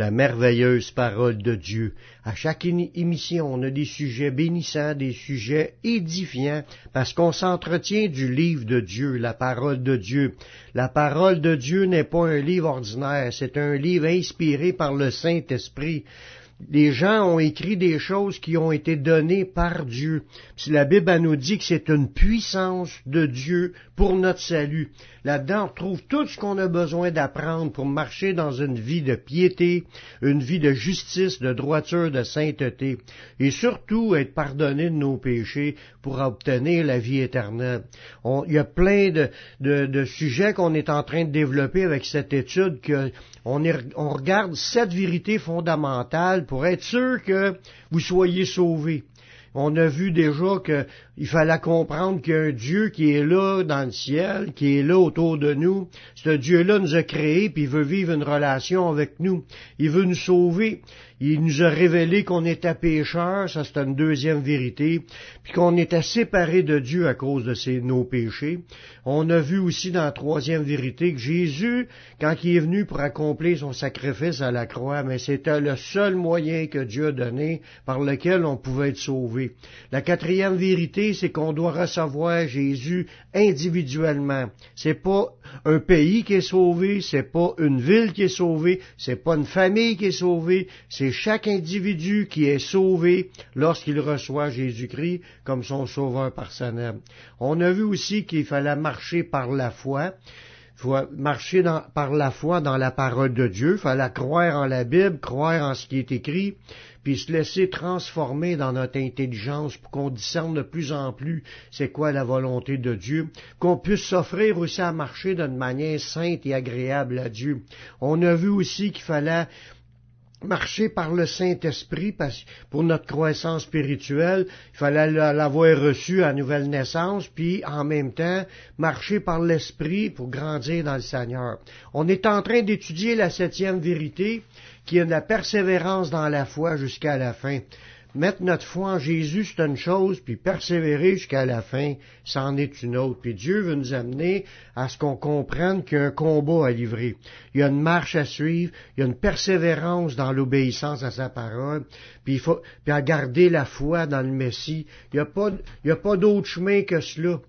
la merveilleuse parole de Dieu. À chaque émission, on a des sujets bénissants, des sujets édifiants, parce qu'on s'entretient du livre de Dieu, la parole de Dieu. La parole de Dieu n'est pas un livre ordinaire, c'est un livre inspiré par le Saint-Esprit les gens ont écrit des choses qui ont été données par Dieu. Si la Bible nous dit que c'est une puissance de Dieu pour notre salut. Là-dedans, on trouve tout ce qu'on a besoin d'apprendre pour marcher dans une vie de piété, une vie de justice, de droiture, de sainteté, et surtout être pardonné de nos péchés pour obtenir la vie éternelle. il y a plein de, sujets qu'on est en train de développer avec cette étude que on, on regarde sept vérités fondamentales pour être sûr que vous soyez sauvés. On a vu déjà qu'il fallait comprendre qu'il y a un Dieu qui est là dans le ciel, qui est là autour de nous. Ce Dieu-là nous a créés, puis il veut vivre une relation avec nous. Il veut nous sauver. Il nous a révélé qu'on était pécheurs, ça c'est une deuxième vérité, puis qu'on était séparés de Dieu à cause de nos péchés. On a vu aussi dans la troisième vérité que Jésus, quand il est venu pour accomplir son sacrifice à la croix, mais c'était le seul moyen que Dieu a donné par lequel on pouvait être sauvé. La quatrième vérité, c'est qu'on doit recevoir Jésus individuellement. C'est pas un pays qui est sauvé, c'est pas une ville qui est sauvée, c'est pas une famille qui est sauvée, chaque individu qui est sauvé lorsqu'il reçoit Jésus-Christ comme son sauveur personnel. On a vu aussi qu'il fallait marcher par la foi, marcher par la foi dans la parole de Dieu, il fallait croire en la Bible, croire en ce qui est écrit, puis se laisser transformer dans notre intelligence pour qu'on discerne de plus en plus c'est quoi la volonté de Dieu, qu'on puisse s'offrir aussi à marcher d'une manière sainte et agréable à Dieu. On a vu aussi qu'il fallait marcher par le Saint-Esprit pour notre croissance spirituelle. Il fallait l'avoir reçu à nouvelle naissance, puis en même temps marcher par l'Esprit pour grandir dans le Seigneur. On est en train d'étudier la septième vérité, qui est la persévérance dans la foi jusqu'à la fin mettre notre foi en Jésus, c'est une chose, puis persévérer jusqu'à la fin, c'en est une autre. Puis Dieu veut nous amener à ce qu'on comprenne qu'il y a un combat à livrer. Il y a une marche à suivre, il y a une persévérance dans l'obéissance à sa parole, puis il faut, puis à garder la foi dans le Messie. Il n'y a pas, y a pas d'autre chemin que cela.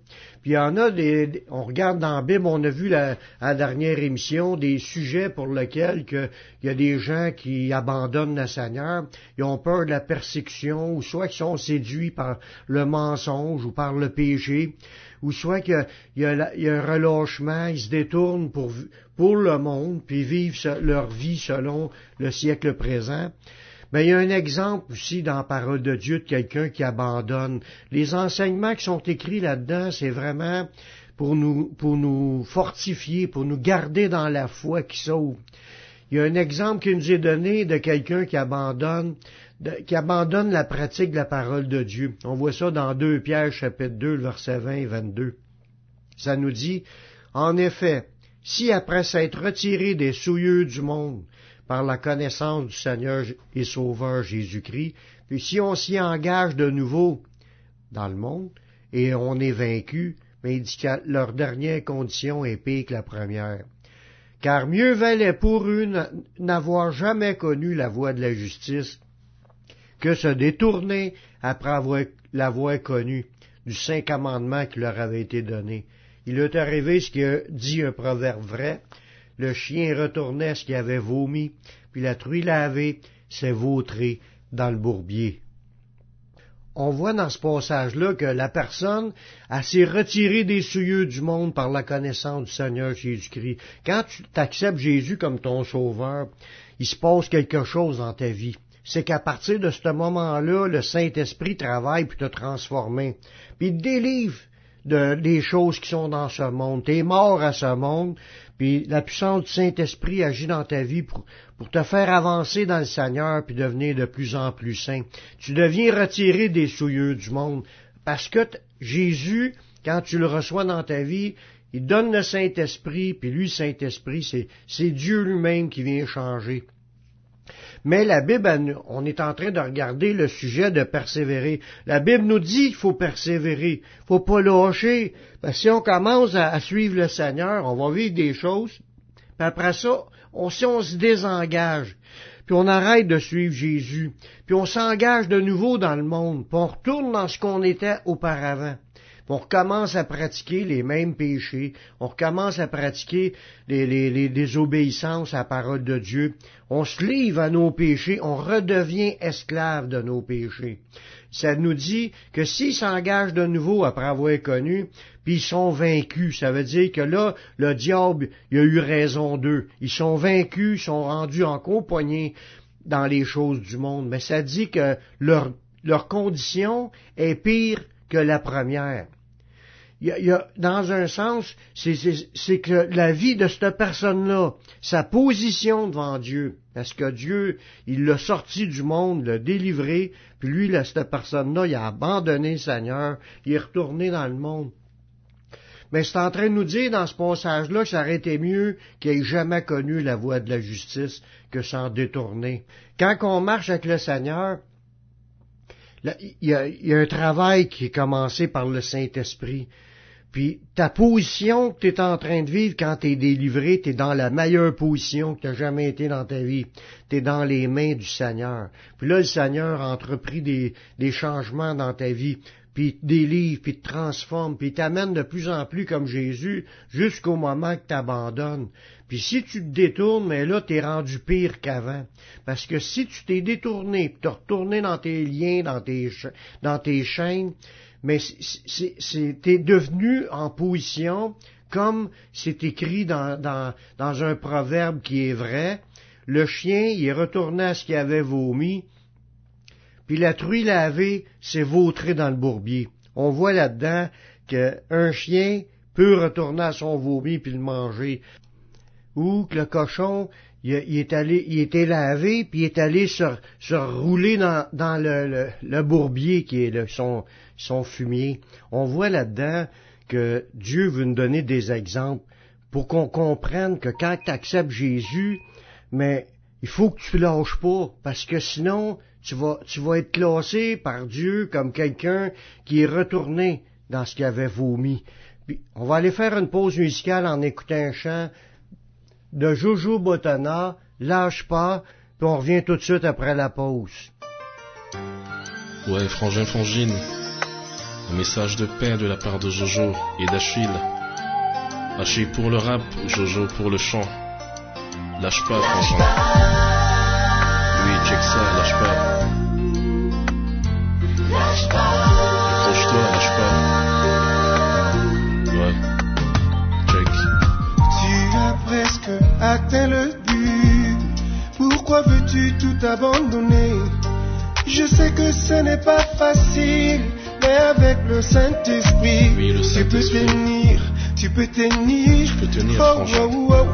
Puis il y en a des, on regarde dans la Bible, on a vu la, la dernière émission des sujets pour lesquels que, il y a des gens qui abandonnent le Seigneur, ils ont peur de la persécution, ou soit qu'ils sont séduits par le mensonge ou par le péché, ou soit qu'il y, a, un relâchement, ils se détournent pour, pour le monde, puis vivent leur vie selon le siècle présent. Mais il y a un exemple aussi dans la parole de Dieu de quelqu'un qui abandonne. Les enseignements qui sont écrits là-dedans, c'est vraiment pour nous, pour nous fortifier, pour nous garder dans la foi qui sauve. Il y a un exemple qui nous est donné de quelqu'un qui abandonne, qui abandonne la pratique de la parole de Dieu. On voit ça dans 2 Pierre chapitre 2, verset 20 et 22. Ça nous dit, en effet, si après s'être retiré des souillures du monde, par la connaissance du Seigneur et Sauveur Jésus-Christ. Puis si on s'y engage de nouveau dans le monde et on est vaincu, mais il dit que leur dernière condition est pire que la première. Car mieux valait pour eux n'avoir jamais connu la voie de la justice que se détourner après l'avoir connu du saint commandement qui leur avait été donné. Il est arrivé ce que dit un proverbe vrai, le chien retournait ce qu'il avait vomi, puis la truie lavée s'est vautrée dans le bourbier. On voit dans ce passage-là que la personne a s'est retirée des souillures du monde par la connaissance du Seigneur Jésus-Christ. Quand tu t'acceptes Jésus comme ton sauveur, il se passe quelque chose dans ta vie. C'est qu'à partir de ce moment-là, le Saint-Esprit travaille pour te transformer. Puis te délivre de, des choses qui sont dans ce monde. Tu es mort à ce monde, puis la puissance du Saint-Esprit agit dans ta vie pour, pour te faire avancer dans le Seigneur, puis devenir de plus en plus saint. Tu deviens retiré des souillures du monde, parce que Jésus, quand tu le reçois dans ta vie, il donne le Saint-Esprit, puis lui, Saint-Esprit, c'est Dieu lui-même qui vient changer. Mais la Bible, on est en train de regarder le sujet de persévérer. La Bible nous dit qu'il faut persévérer, faut pas lâcher. Parce si on commence à, suivre le Seigneur, on va vivre des choses. Puis après ça, si on se désengage, puis on arrête de suivre Jésus, puis on s'engage de nouveau dans le monde, puis on retourne dans ce qu'on était auparavant on recommence à pratiquer les mêmes péchés, on recommence à pratiquer les, les, désobéissances à la parole de Dieu, on se livre à nos péchés, on redevient esclave de nos péchés. Ça nous dit que s'ils s'engagent de nouveau après avoir connu, puis ils sont vaincus, ça veut dire que là, le diable, il a eu raison d'eux. Ils sont vaincus, ils sont rendus en compagnie dans les choses du monde. Mais ça dit que leur, leur condition est pire que la première. Dans un sens, c'est que la vie de cette personne-là, sa position devant Dieu, parce que Dieu, il l'a sorti du monde, l'a délivré, puis lui, cette personne-là, il a abandonné le Seigneur, il est retourné dans le monde. Mais c'est en train de nous dire dans ce passage-là que ça aurait été mieux qu'il ait jamais connu la voie de la justice que s'en détourner. Quand on marche avec le Seigneur, il y, a, un travail qui est commencé par le Saint-Esprit. Puis ta position que tu es en train de vivre quand tu es délivré, tu es dans la meilleure position que tu jamais été dans ta vie. Tu es dans les mains du Seigneur. Puis là, le Seigneur a entrepris des, des changements dans ta vie, puis te délivre, puis te transforme, puis t'amène de plus en plus comme Jésus jusqu'au moment que tu abandonnes. Puis si tu te détournes, mais là, tu es rendu pire qu'avant. Parce que si tu t'es détourné, puis t'es retourné dans tes liens, dans tes, dans tes chaînes, mais t'es devenu en position, comme c'est écrit dans, dans, dans un proverbe qui est vrai, le chien, il est retourné à ce qu'il avait vomi, puis la truie lavée s'est vautrée dans le bourbier. On voit là-dedans qu'un chien peut retourner à son vomi puis le manger ou que le cochon, il, est allé, il était lavé, puis il est allé se, se rouler dans, le, bourbier qui est le, son, son fumier. On voit là-dedans que Dieu veut nous donner des exemples pour qu'on comprenne que quand tu acceptes Jésus, mais il faut que tu lâches pas, parce que sinon, tu vas, tu vas être classé par Dieu comme quelqu'un qui est retourné dans ce qu'il avait vomi. Puis, on va aller faire une pause musicale en écoutant un chant de Jojo Botana, lâche pas, puis on revient tout de suite après la pause. Ouais, frangin frangine, un message de paix de la part de Jojo et d'Achille. Achille pour le rap, Jojo pour le chant. Lâche pas, frangin. Oui, check ça, lâche pas. Lâche pas. Accroche-toi, lâche pas. Atteint le but. Pourquoi veux-tu tout abandonner? Je sais que ce n'est pas facile, mais avec le Saint-Esprit, tu peux tenir, tu peux tenir. Je peux tenir, oh, oh,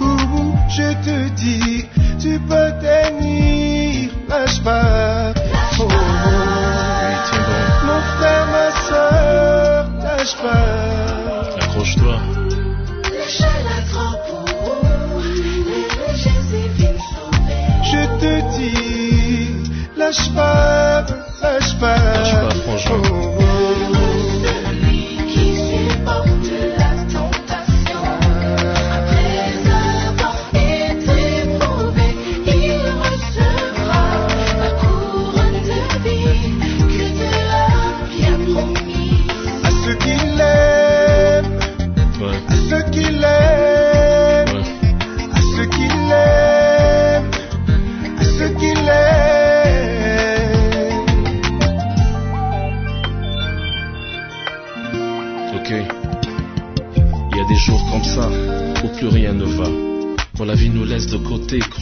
oh, oh, je te dis, tu peux tenir, lâche pas. Mon frère, ma soeur, lâche pas. Accroche-toi. Dis, lâche pas, lâche pas. Lâche pas, franchement. Oh, oh.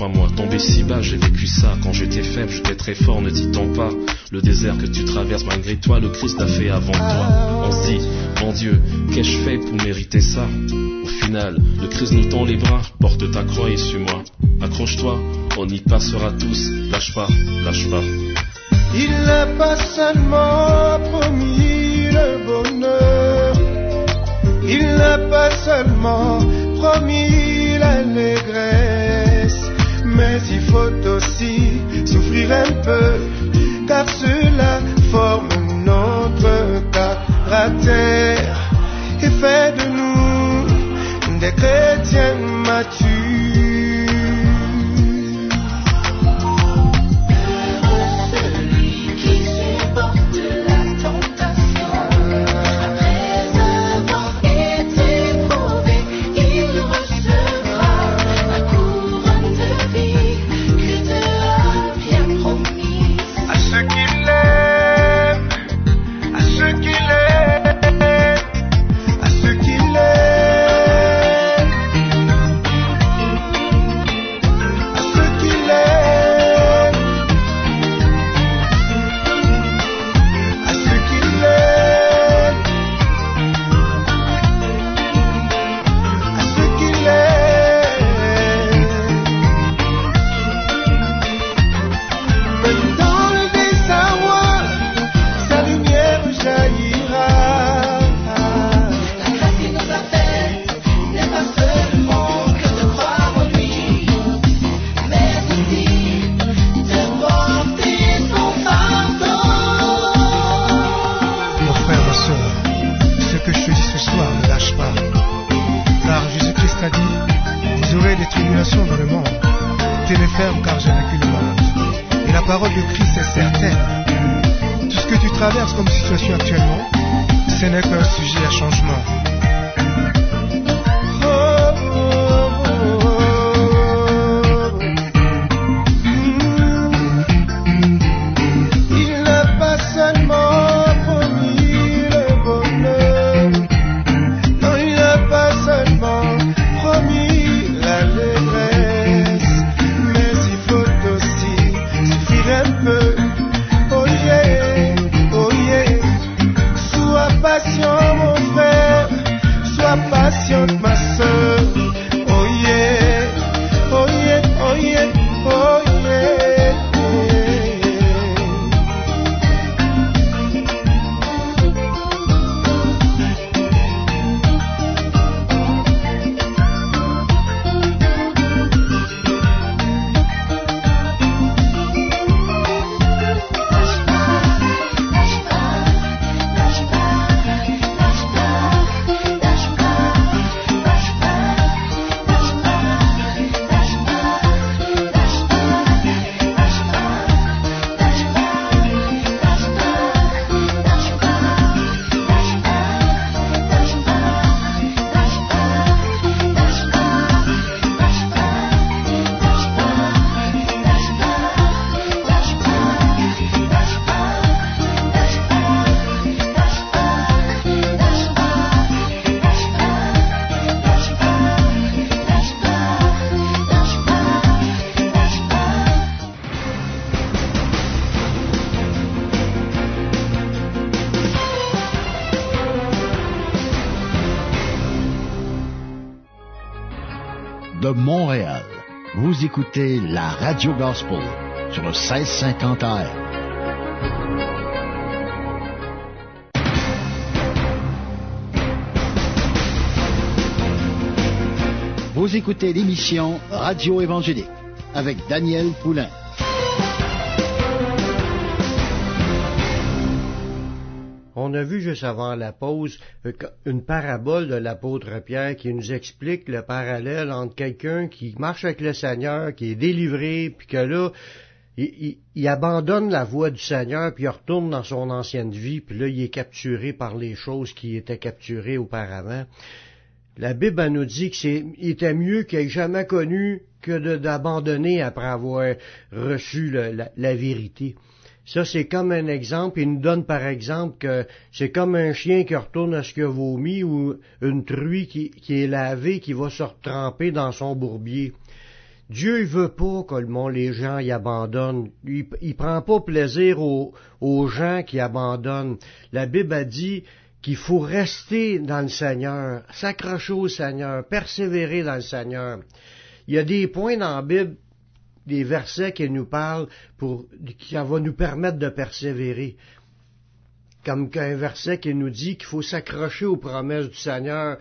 Crois-moi. Tomber si bas, j'ai vécu ça. Quand j'étais faible, j'étais très fort, ne dit-on pas. Le désert que tu traverses malgré toi, le Christ l'a fait avant toi. On se dit, mon Dieu, qu'ai-je fait pour mériter ça? Au final, le Christ nous tend les bras, porte ta croix et suis-moi. Accroche-toi, on y passera tous. Lâche pas, lâche pas. Il n'a pas seulement promis le bonheur, il n'a pas seulement promis l'allégresse, mais il faut aussi souffrir un peu, car cela forme notre caractère et fait de nous des chrétiens matures. parole de Christ est certaine. Tout ce que tu traverses comme situation actuellement, ce n'est qu'un sujet à changement. Montréal. Vous écoutez la Radio Gospel sur le 1650 AM. Vous écoutez l'émission Radio Évangélique avec Daniel Poulain. On a vu juste avant la pause euh, une parabole de l'apôtre Pierre qui nous explique le parallèle entre quelqu'un qui marche avec le Seigneur, qui est délivré, puis que là, il, abandonne la voie du Seigneur, puis il retourne dans son ancienne vie, puis là, il est capturé par les choses qui étaient capturées auparavant. La Bible nous dit qu'il était mieux qu'il ait jamais connu que d'abandonner après avoir reçu la vérité. Ça, c'est comme un exemple. Il nous donne par exemple que c'est comme un chien qui retourne à ce qu'il a vomi ou une truie qui, est lavée qui va se retremper dans son bourbier. Dieu il veut pas que le les gens y abandonnent. Il, il prend pas plaisir aux gens qui abandonnent. La Bible a dit qu'il faut rester dans le Seigneur, s'accrocher au Seigneur, persévérer dans le Seigneur. Il y a des points dans la Bible, des versets qui nous parlent pour, qui va nous permettre de persévérer. Comme un verset qui nous dit qu'il faut s'accrocher aux promesses du Seigneur.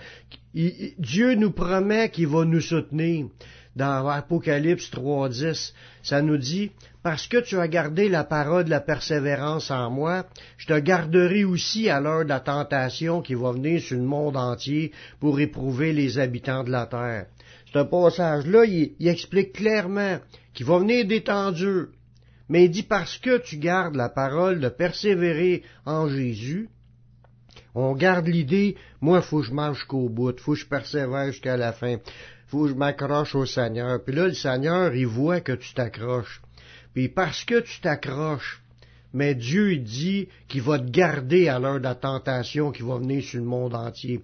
Dieu nous promet qu'il va nous soutenir dans Apocalypse 3.10, ça nous dit, parce que tu as gardé la parole de la persévérance en moi, je te garderai aussi à l'heure de la tentation qui va venir sur le monde entier pour éprouver les habitants de la terre. Ce passage-là, il, explique clairement qu'il va venir durs. Mais il dit parce que tu gardes la parole de persévérer en Jésus, on garde l'idée, moi, faut que je marche jusqu'au bout, faut que je persévère jusqu'à la fin faut que je m'accroche au Seigneur. Puis là, le Seigneur, il voit que tu t'accroches. Puis parce que tu t'accroches, mais Dieu dit qu'il va te garder à l'heure de la tentation qui va venir sur le monde entier.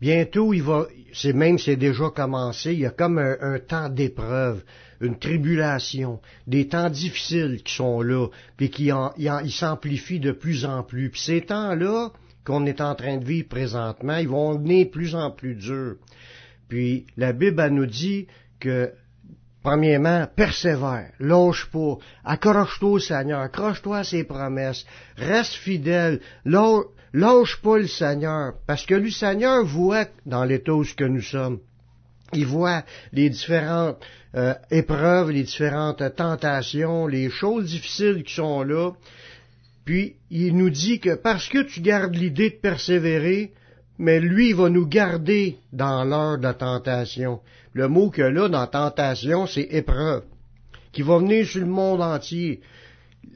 Bientôt, il va, c'est même c'est déjà commencé, il y a comme un, temps d'épreuve, une tribulation, des temps difficiles qui sont là, puis qui s'amplifient de plus en plus. Puis ces temps-là qu'on est en train de vivre présentement, ils vont venir de plus en plus durs. Puis la Bible nous dit que, premièrement, persévère, lâche pas, accroche-toi au Seigneur, accroche-toi à ses promesses, reste fidèle, lâche pas le Seigneur, parce que le Seigneur voit dans l'état où que nous sommes. Il voit les différentes euh, épreuves, les différentes tentations, les choses difficiles qui sont là. Puis il nous dit que parce que tu gardes l'idée de persévérer, mais lui va nous garder dans l'heure de la tentation. Le mot que là, dans tentation, c'est épreuve, qui va venir sur le monde entier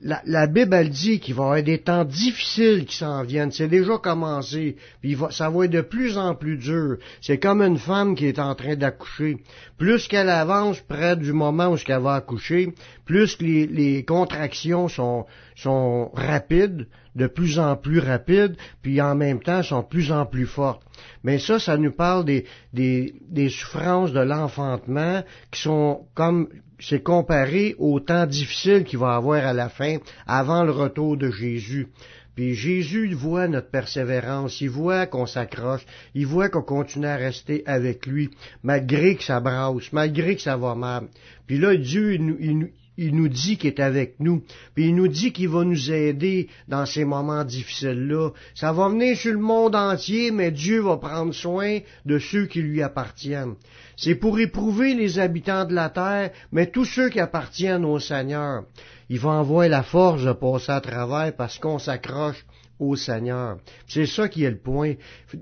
la, Bible, elle dit qu'il va y avoir des temps difficiles qui s'en viennent. C'est déjà commencé. Puis ça va être de plus en plus dur. C'est comme une femme qui est en train d'accoucher. Plus qu'elle avance près du moment où elle va accoucher, plus les, contractions sont, rapides, de plus en plus rapides, puis en même temps sont de plus en plus fortes. Mais ça, ça nous parle des, des, des souffrances de l'enfantement qui sont comme c'est comparé au temps difficile qu'il va avoir à la fin, avant le retour de Jésus. Puis Jésus voit notre persévérance, il voit qu'on s'accroche, il voit qu'on continue à rester avec lui, malgré que ça brasse, malgré que ça va mal. Puis là, Dieu, il, nous dit qu'il est avec nous, puis il nous dit qu'il va nous aider dans ces moments difficiles-là. Ça va venir sur le monde entier, mais Dieu va prendre soin de ceux qui lui appartiennent. C'est pour éprouver les habitants de la terre, mais tous ceux qui appartiennent au Seigneur. Il va envoyer la force de passer à travers parce qu'on s'accroche au Seigneur. C'est ça qui est le point.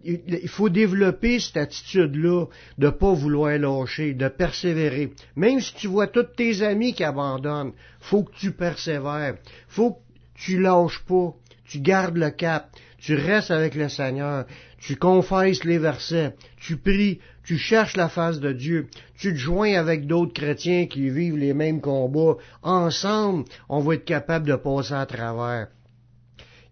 Il faut développer cette attitude-là de pas vouloir lâcher, de persévérer. Même si tu vois tous tes amis qui abandonnent, faut que tu persévères. Faut que tu lâches pas. Tu gardes le cap. Tu restes avec le Seigneur. Tu confesses les versets. Tu pries. Tu cherches la face de Dieu. Tu te joins avec d'autres chrétiens qui vivent les mêmes combats. Ensemble, on va être capable de passer à travers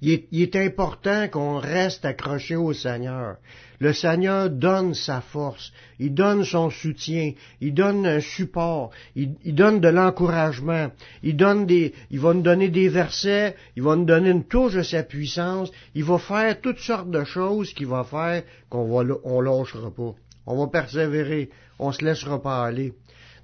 il est, important qu'on reste accroché au Seigneur. Le Seigneur donne sa force, il donne son soutien, il donne un support, il, donne de l'encouragement, il donne des, il va nous donner des versets, il va nous donner une touche de sa puissance, il va faire toutes sortes de choses qui va faire qu'on va, on lâchera pas. On va persévérer, on se laissera pas aller.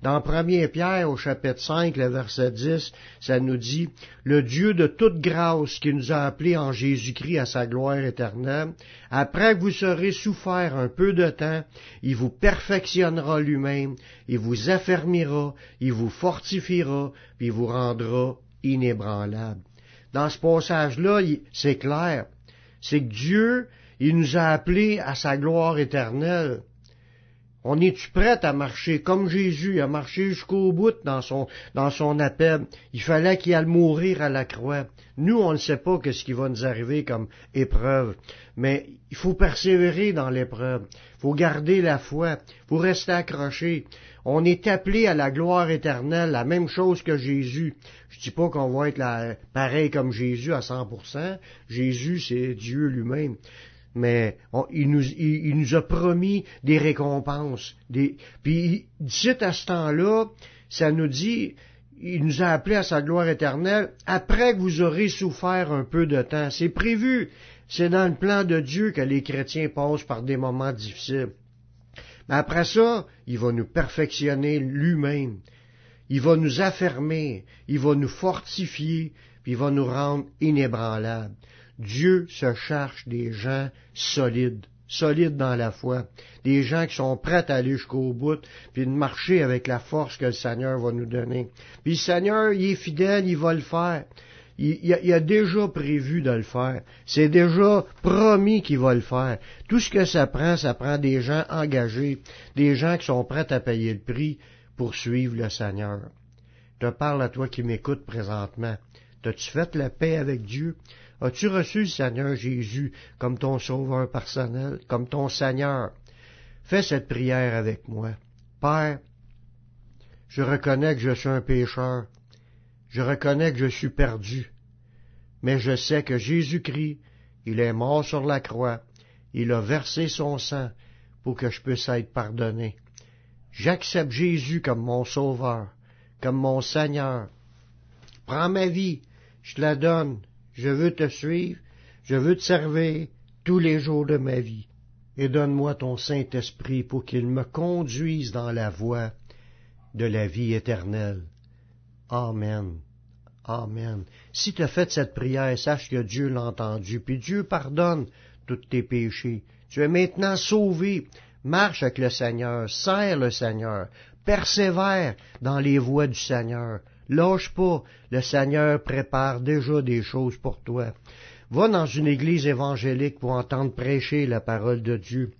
Dans 1 Pierre au chapitre 5, le verset 10, ça nous dit, Le Dieu de toute grâce qui nous a appelés en Jésus-Christ à sa gloire éternelle, après que vous serez souffert un peu de temps, il vous perfectionnera lui-même, il vous affermira, il vous fortifiera, puis il vous rendra inébranlable. Dans ce passage-là, c'est clair. C'est que Dieu, il nous a appelés à sa gloire éternelle. On est-tu prêt à marcher comme Jésus, à marcher jusqu'au bout dans son, dans son appel? Il fallait qu'il aille mourir à la croix. Nous, on ne sait pas ce qui va nous arriver comme épreuve, mais il faut persévérer dans l'épreuve. Il faut garder la foi. Il faut rester accroché. On est appelé à la gloire éternelle, la même chose que Jésus. Je dis pas qu'on va être pareil comme Jésus à 100%. Jésus, c'est Dieu lui-même. Mais il, nous, a promis des récompenses. Puis d'ici à ce temps-là, ça nous dit, il nous a appelés à sa gloire éternelle après que vous aurez souffert un peu de temps. C'est prévu. C'est dans le plan de Dieu que les chrétiens passent par des moments difficiles. Mais après ça, il va nous perfectionner lui-même. Il va nous affermer, il va nous fortifier, puis il va nous rendre inébranlables. Dieu se cherche des gens solides, solides dans la foi, des gens qui sont prêts à aller jusqu'au bout, puis de marcher avec la force que le Seigneur va nous donner. Puis le Seigneur, il est fidèle, il va le faire. Il, a, déjà prévu de le faire. C'est déjà promis qu'il va le faire. Tout ce que ça prend, ça prend des gens engagés, des gens qui sont prêts à payer le prix pour suivre le Seigneur. Je te parle à toi qui m'écoutes présentement. T'as-tu fait la paix avec Dieu? As-tu reçu le Seigneur Jésus comme ton sauveur personnel, comme ton Seigneur? Fais cette prière avec moi. Père, je reconnais que je suis un pécheur. Je reconnais que je suis perdu, mais je sais que Jésus-Christ, il est mort sur la croix, il a versé son sang pour que je puisse être pardonné. J'accepte Jésus comme mon sauveur, comme mon Seigneur. Prends ma vie, je te la donne, je veux te suivre, je veux te servir tous les jours de ma vie. Et donne-moi ton Saint-Esprit pour qu'il me conduise dans la voie de la vie éternelle. Amen. Amen. Si tu as fait cette prière, sache que Dieu l'a entendu, puis Dieu pardonne tous tes péchés. Tu es maintenant sauvé. Marche avec le Seigneur, serre le Seigneur, persévère dans les voies du Seigneur. Lâche pas, le Seigneur prépare déjà des choses pour toi. Va dans une église évangélique pour entendre prêcher la parole de Dieu.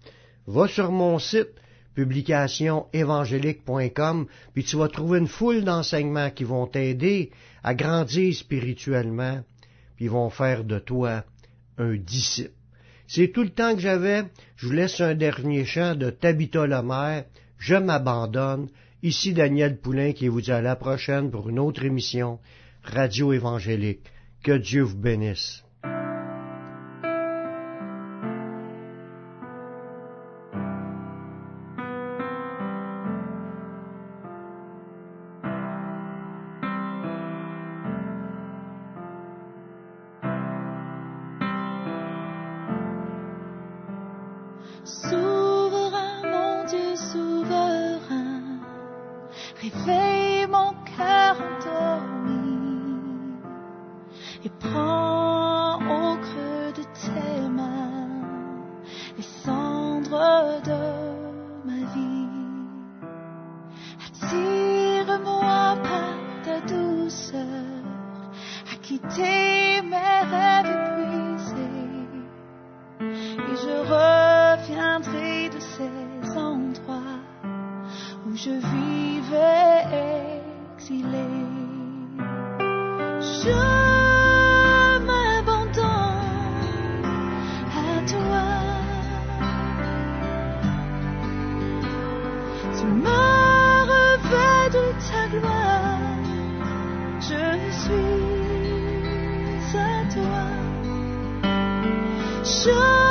Va sur mon site, publicationévangélique.com, puis tu vas trouver une foule d'enseignements qui vont t'aider à grandir spirituellement, puis vont faire de toi un disciple. C'est tout le temps que j'avais. Je vous laisse un dernier chant de Tabitha Lemaire. Je m'abandonne. Ici Daniel Poulain qui vous dit à la prochaine pour une autre émission Radio Évangélique. Que Dieu vous bénisse. Tu m'as revêt de ta gloire, je suis à toi. Je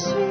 sweet.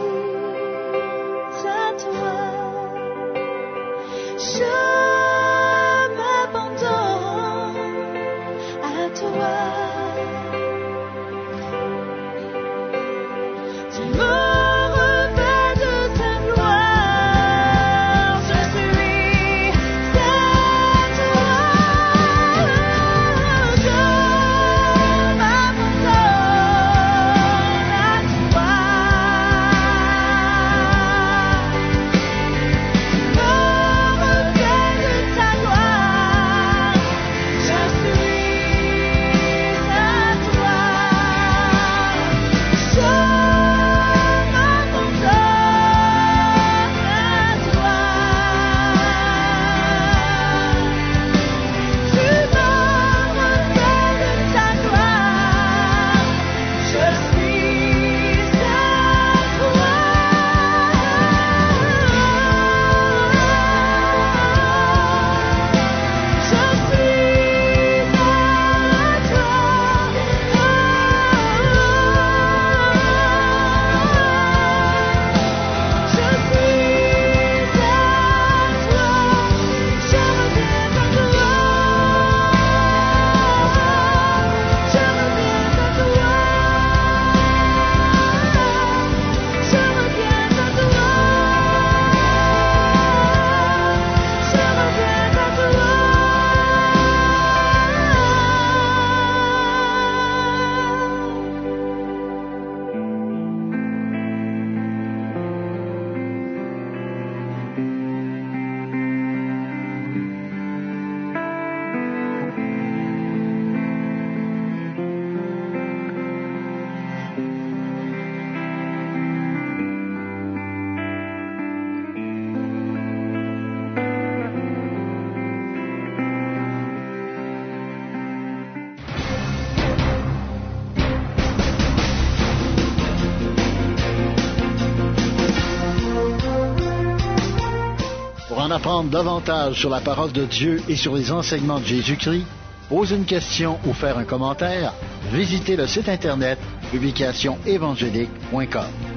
Apprendre davantage sur la parole de Dieu et sur les enseignements de Jésus-Christ, poser une question ou faire un commentaire, visitez le site internet publicationévangélique.com.